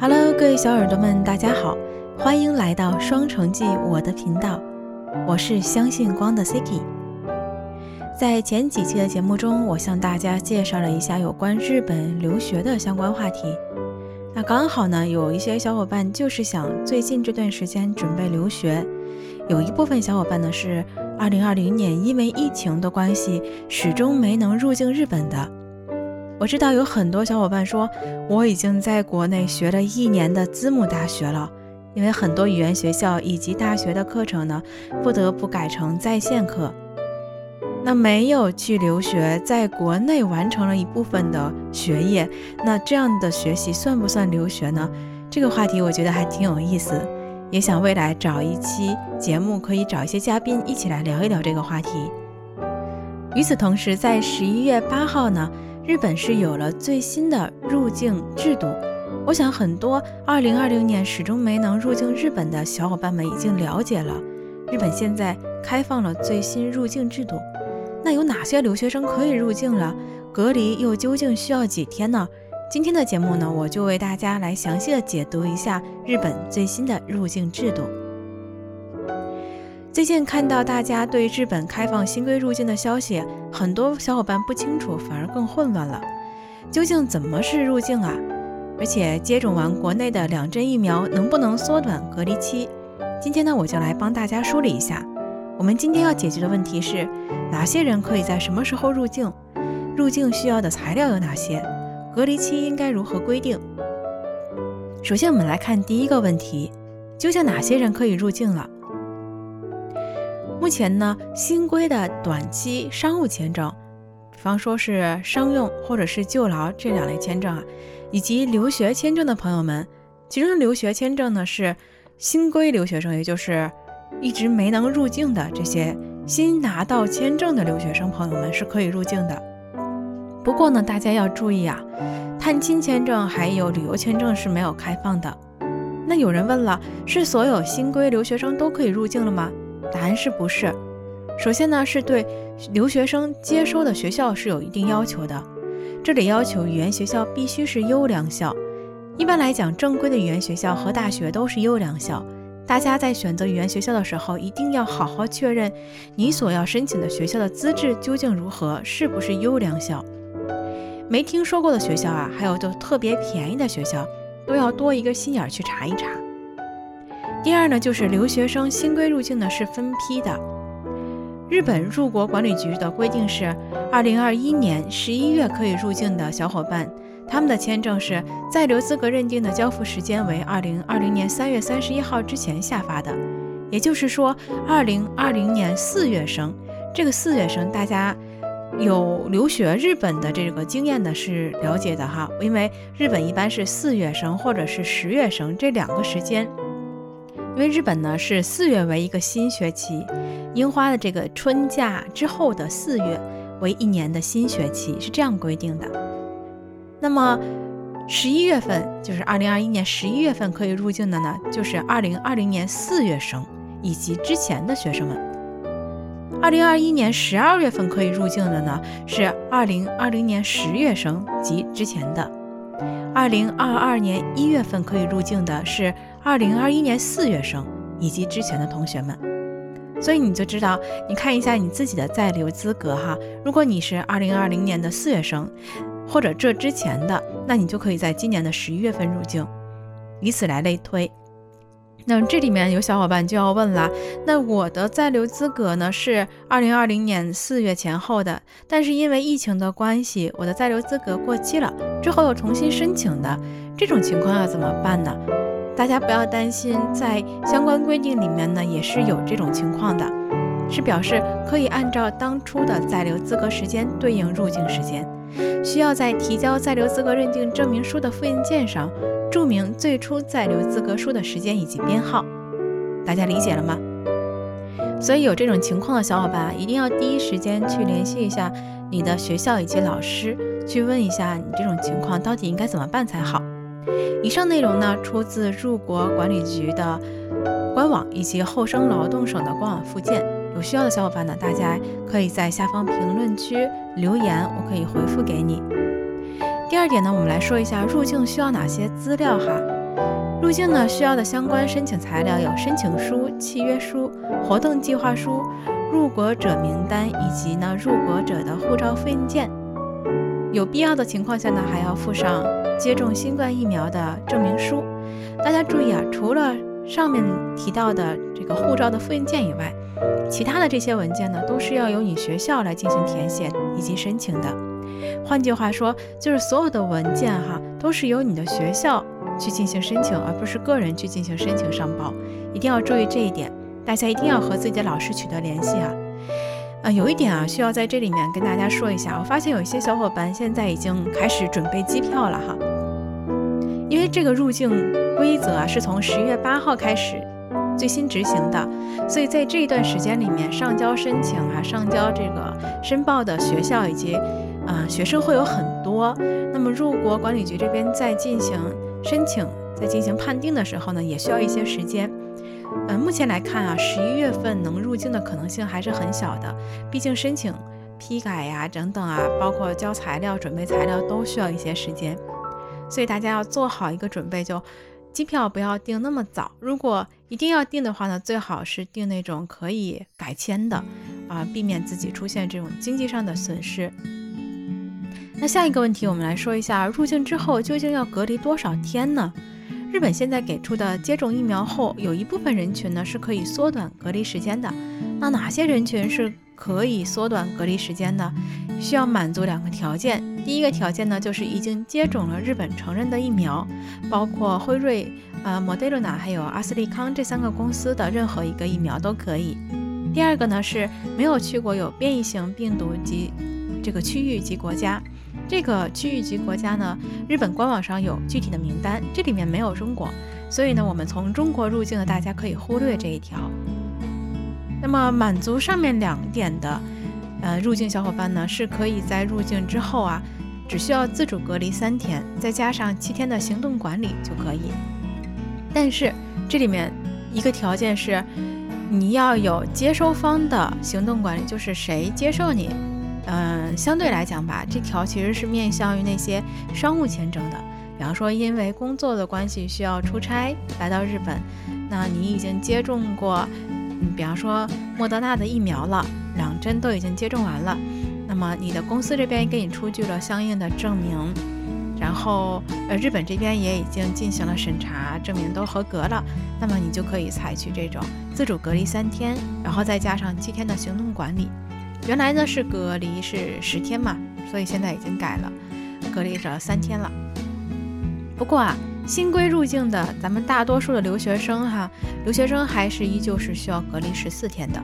Hello，各位小耳朵们，大家好，欢迎来到双城记我的频道，我是相信光的 Siki。在前几期的节目中，我向大家介绍了一下有关日本留学的相关话题。那刚好呢，有一些小伙伴就是想最近这段时间准备留学，有一部分小伙伴呢是2020年因为疫情的关系，始终没能入境日本的。我知道有很多小伙伴说，我已经在国内学了一年的字母大学了，因为很多语言学校以及大学的课程呢，不得不改成在线课。那没有去留学，在国内完成了一部分的学业，那这样的学习算不算留学呢？这个话题我觉得还挺有意思，也想未来找一期节目，可以找一些嘉宾一起来聊一聊这个话题。与此同时，在十一月八号呢。日本是有了最新的入境制度，我想很多2020年始终没能入境日本的小伙伴们已经了解了。日本现在开放了最新入境制度，那有哪些留学生可以入境了？隔离又究竟需要几天呢？今天的节目呢，我就为大家来详细的解读一下日本最新的入境制度。最近看到大家对日本开放新规入境的消息，很多小伙伴不清楚，反而更混乱了。究竟怎么是入境啊？而且接种完国内的两针疫苗，能不能缩短隔离期？今天呢，我就来帮大家梳理一下。我们今天要解决的问题是，哪些人可以在什么时候入境？入境需要的材料有哪些？隔离期应该如何规定？首先，我们来看第一个问题：究竟哪些人可以入境了？目前呢，新规的短期商务签证，比方说是商用或者是就劳这两类签证啊，以及留学签证的朋友们，其中留学签证呢是新规留学生，也就是一直没能入境的这些新拿到签证的留学生朋友们是可以入境的。不过呢，大家要注意啊，探亲签证还有旅游签证是没有开放的。那有人问了，是所有新规留学生都可以入境了吗？答案是不是？首先呢，是对留学生接收的学校是有一定要求的。这里要求语言学校必须是优良校。一般来讲，正规的语言学校和大学都是优良校。大家在选择语言学校的时候，一定要好好确认你所要申请的学校的资质究竟如何，是不是优良校。没听说过的学校啊，还有就特别便宜的学校，都要多一个心眼去查一查。第二呢，就是留学生新规入境呢是分批的。日本入国管理局的规定是，二零二一年十一月可以入境的小伙伴，他们的签证是在留资格认定的交付时间为二零二零年三月三十一号之前下发的。也就是说，二零二零年四月生，这个四月生大家有留学日本的这个经验的是了解的哈，因为日本一般是四月生或者是十月生这两个时间。因为日本呢是四月为一个新学期，樱花的这个春假之后的四月为一年的新学期，是这样规定的。那么十一月份就是二零二一年十一月份可以入境的呢，就是二零二零年四月生以及之前的学生们。二零二一年十二月份可以入境的呢，是二零二零年十月生及之前的。二零二二年一月份可以入境的是二零二一年四月生以及之前的同学们，所以你就知道，你看一下你自己的在留资格哈。如果你是二零二零年的四月生，或者这之前的，那你就可以在今年的十一月份入境，以此来类推。那这里面有小伙伴就要问了，那我的在留资格呢是二零二零年四月前后的，但是因为疫情的关系，我的在留资格过期了，之后又重新申请的，这种情况要怎么办呢？大家不要担心，在相关规定里面呢也是有这种情况的，是表示可以按照当初的在留资格时间对应入境时间，需要在提交在留资格认定证明书的复印件上。注明最初在留资格书的时间以及编号，大家理解了吗？所以有这种情况的小伙伴，一定要第一时间去联系一下你的学校以及老师，去问一下你这种情况到底应该怎么办才好。以上内容呢，出自入国管理局的官网以及厚生劳动省的官网附件。有需要的小伙伴呢，大家可以在下方评论区留言，我可以回复给你。第二点呢，我们来说一下入境需要哪些资料哈。入境呢需要的相关申请材料有申请书、契约书、活动计划书、入国者名单以及呢入国者的护照复印件。有必要的情况下呢，还要附上接种新冠疫苗的证明书。大家注意啊，除了上面提到的这个护照的复印件以外，其他的这些文件呢，都是要由你学校来进行填写以及申请的。换句话说，就是所有的文件哈，都是由你的学校去进行申请，而不是个人去进行申请上报。一定要注意这一点，大家一定要和自己的老师取得联系啊。啊，有一点啊，需要在这里面跟大家说一下。我发现有一些小伙伴现在已经开始准备机票了哈，因为这个入境规则啊是从十一月八号开始最新执行的，所以在这一段时间里面，上交申请啊、上交这个申报的学校以及啊学生会有很多。那么入国管理局这边在进行申请、在进行判定的时候呢，也需要一些时间。嗯，目前来看啊，十一月份能入境的可能性还是很小的，毕竟申请、批改呀等等啊，包括交材料、准备材料都需要一些时间，所以大家要做好一个准备，就机票不要订那么早。如果一定要订的话呢，最好是订那种可以改签的啊，避免自己出现这种经济上的损失。那下一个问题，我们来说一下入境之后究竟要隔离多少天呢？日本现在给出的接种疫苗后，有一部分人群呢是可以缩短隔离时间的。那哪些人群是可以缩短隔离时间的？需要满足两个条件。第一个条件呢，就是已经接种了日本承认的疫苗，包括辉瑞、呃莫德纳还有阿斯利康这三个公司的任何一个疫苗都可以。第二个呢，是没有去过有变异型病毒及这个区域及国家。这个区域级国家呢，日本官网上有具体的名单，这里面没有中国，所以呢，我们从中国入境的大家可以忽略这一条。那么满足上面两点的，呃，入境小伙伴呢，是可以在入境之后啊，只需要自主隔离三天，再加上七天的行动管理就可以。但是这里面一个条件是，你要有接收方的行动管理，就是谁接受你。嗯，相对来讲吧，这条其实是面向于那些商务签证的。比方说，因为工作的关系需要出差来到日本，那你已经接种过，嗯，比方说莫德纳的疫苗了，两针都已经接种完了，那么你的公司这边给你出具了相应的证明，然后呃，日本这边也已经进行了审查，证明都合格了，那么你就可以采取这种自主隔离三天，然后再加上七天的行动管理。原来呢是隔离是十天嘛，所以现在已经改了，隔离着三天了。不过啊，新规入境的咱们大多数的留学生哈，留学生还是依旧是需要隔离十四天的。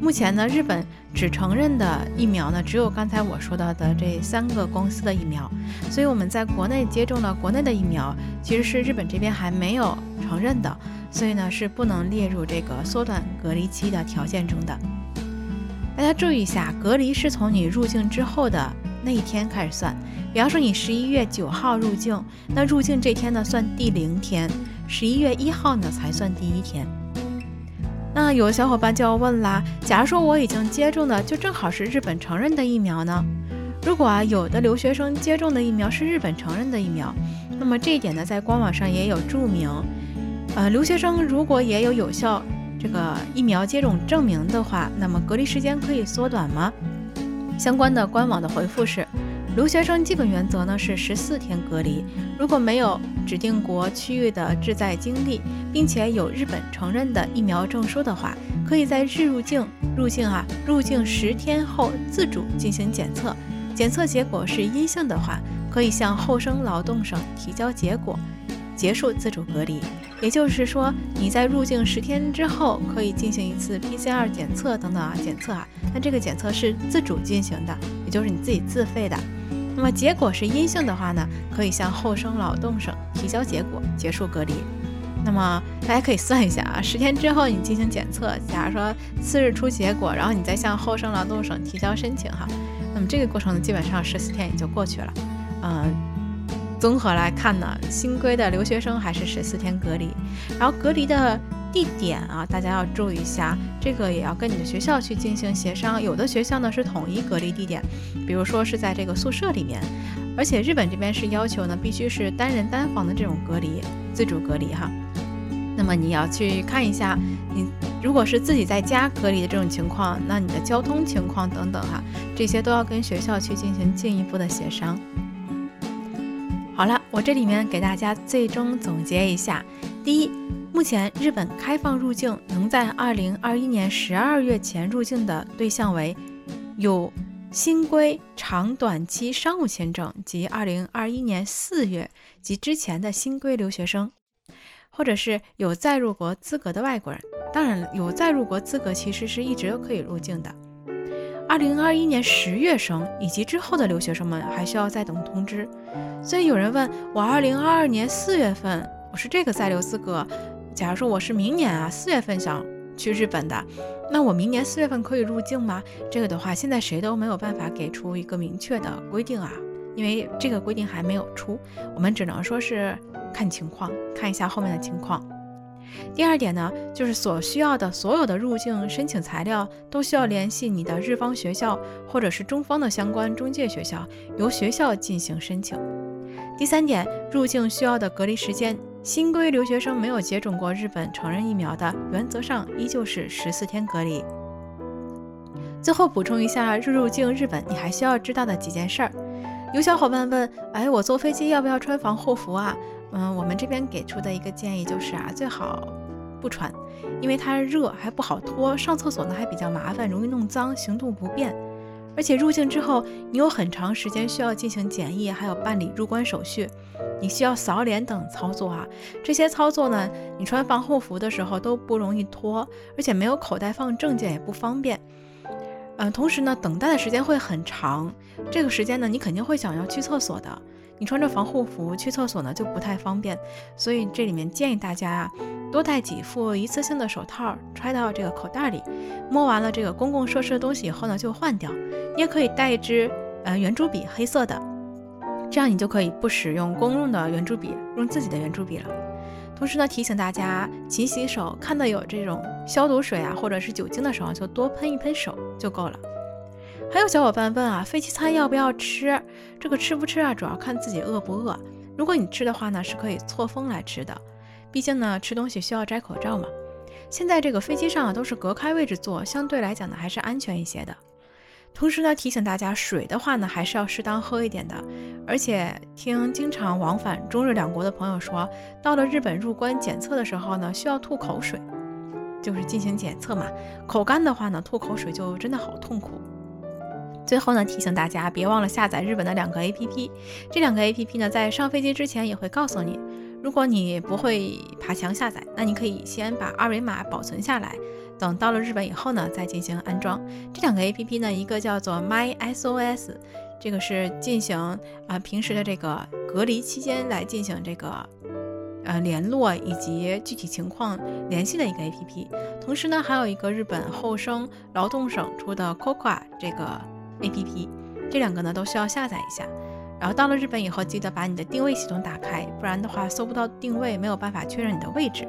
目前呢，日本只承认的疫苗呢，只有刚才我说到的这三个公司的疫苗，所以我们在国内接种了国内的疫苗，其实是日本这边还没有承认的，所以呢是不能列入这个缩短隔离期的条件中的。大家注意一下，隔离是从你入境之后的那一天开始算。比方说，你十一月九号入境，那入境这天呢算第零天，十一月一号呢才算第一天。那有小伙伴就要问啦，假如说我已经接种的就正好是日本承认的疫苗呢？如果啊有的留学生接种的疫苗是日本承认的疫苗，那么这一点呢在官网上也有注明。呃，留学生如果也有有效。这个疫苗接种证明的话，那么隔离时间可以缩短吗？相关的官网的回复是，留学生基本原则呢是十四天隔离。如果没有指定国区域的滞在经历，并且有日本承认的疫苗证书的话，可以在日入境入境啊入境十天后自主进行检测，检测结果是阴性的话，可以向厚生劳动省提交结果。结束自主隔离，也就是说，你在入境十天之后可以进行一次 PCR 检测等等啊检测啊，那这个检测是自主进行的，也就是你自己自费的。那么结果是阴性的话呢，可以向厚生劳动省提交结果，结束隔离。那么大家可以算一下啊，十天之后你进行检测，假如说次日出结果，然后你再向厚生劳动省提交申请哈，那么这个过程，基本上十四天也就过去了，嗯。综合来看呢，新规的留学生还是十四天隔离，然后隔离的地点啊，大家要注意一下，这个也要跟你的学校去进行协商。有的学校呢是统一隔离地点，比如说是在这个宿舍里面，而且日本这边是要求呢，必须是单人单房的这种隔离，自主隔离哈。那么你要去看一下，你如果是自己在家隔离的这种情况，那你的交通情况等等哈，这些都要跟学校去进行进一步的协商。好了，我这里面给大家最终总结一下：第一，目前日本开放入境能在二零二一年十二月前入境的对象为有新规长短期商务签证及二零二一年四月及之前的新规留学生。或者是有再入国资格的外国人，当然了，有再入国资格其实是一直都可以入境的。二零二一年十月生以及之后的留学生们还需要再等通知。所以有人问我，二零二二年四月份我是这个在留资格，假如说我是明年啊四月份想去日本的，那我明年四月份可以入境吗？这个的话，现在谁都没有办法给出一个明确的规定啊，因为这个规定还没有出，我们只能说是。看情况，看一下后面的情况。第二点呢，就是所需要的所有的入境申请材料都需要联系你的日方学校或者是中方的相关中介学校，由学校进行申请。第三点，入境需要的隔离时间，新规留学生没有接种过日本成人疫苗的，原则上依旧是十四天隔离。最后补充一下，入入境日本你还需要知道的几件事儿。有小伙伴问，哎，我坐飞机要不要穿防护服啊？嗯，我们这边给出的一个建议就是啊，最好不穿，因为它热还不好脱，上厕所呢还比较麻烦，容易弄脏，行动不便。而且入境之后，你有很长时间需要进行检疫，还有办理入关手续，你需要扫脸等操作啊。这些操作呢，你穿防护服的时候都不容易脱，而且没有口袋放证件也不方便。嗯，同时呢，等待的时间会很长，这个时间呢，你肯定会想要去厕所的。你穿着防护服去厕所呢就不太方便，所以这里面建议大家啊，多带几副一次性的手套，揣到这个口袋里。摸完了这个公共设施的东西以后呢，就换掉。你也可以带一支呃圆珠笔，黑色的，这样你就可以不使用公用的圆珠笔，用自己的圆珠笔了。同时呢，提醒大家勤洗手，看到有这种消毒水啊或者是酒精的时候，就多喷一喷手就够了。还有小伙伴问啊，飞机餐要不要吃？这个吃不吃啊，主要看自己饿不饿。如果你吃的话呢，是可以错峰来吃的，毕竟呢，吃东西需要摘口罩嘛。现在这个飞机上啊，都是隔开位置坐，相对来讲呢，还是安全一些的。同时呢，提醒大家，水的话呢，还是要适当喝一点的。而且听经常往返中日两国的朋友说，到了日本入关检测的时候呢，需要吐口水，就是进行检测嘛。口干的话呢，吐口水就真的好痛苦。最后呢，提醒大家别忘了下载日本的两个 APP。这两个 APP 呢，在上飞机之前也会告诉你，如果你不会爬墙下载，那你可以先把二维码保存下来，等到了日本以后呢，再进行安装。这两个 APP 呢，一个叫做 MySOS，这个是进行啊平时的这个隔离期间来进行这个呃联络以及具体情况联系的一个 APP。同时呢，还有一个日本厚生劳动省出的 COCA 这个。A P P，这两个呢都需要下载一下，然后到了日本以后，记得把你的定位系统打开，不然的话搜不到定位，没有办法确认你的位置。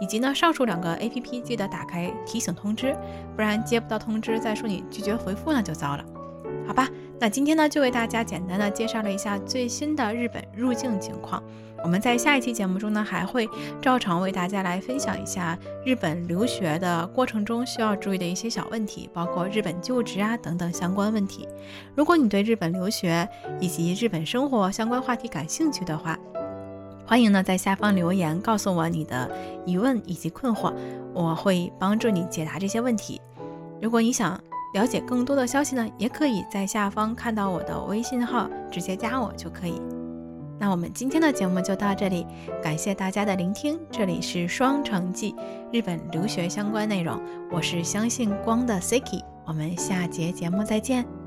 以及呢，上述两个 A P P 记得打开提醒通知，不然接不到通知再说你拒绝回复那就糟了。好吧，那今天呢就为大家简单的介绍了一下最新的日本入境情况。我们在下一期节目中呢，还会照常为大家来分享一下日本留学的过程中需要注意的一些小问题，包括日本就职啊等等相关问题。如果你对日本留学以及日本生活相关话题感兴趣的话，欢迎呢在下方留言告诉我你的疑问以及困惑，我会帮助你解答这些问题。如果你想了解更多的消息呢，也可以在下方看到我的微信号，直接加我就可以。那我们今天的节目就到这里，感谢大家的聆听。这里是双城记，日本留学相关内容，我是相信光的 Siki，我们下节节目再见。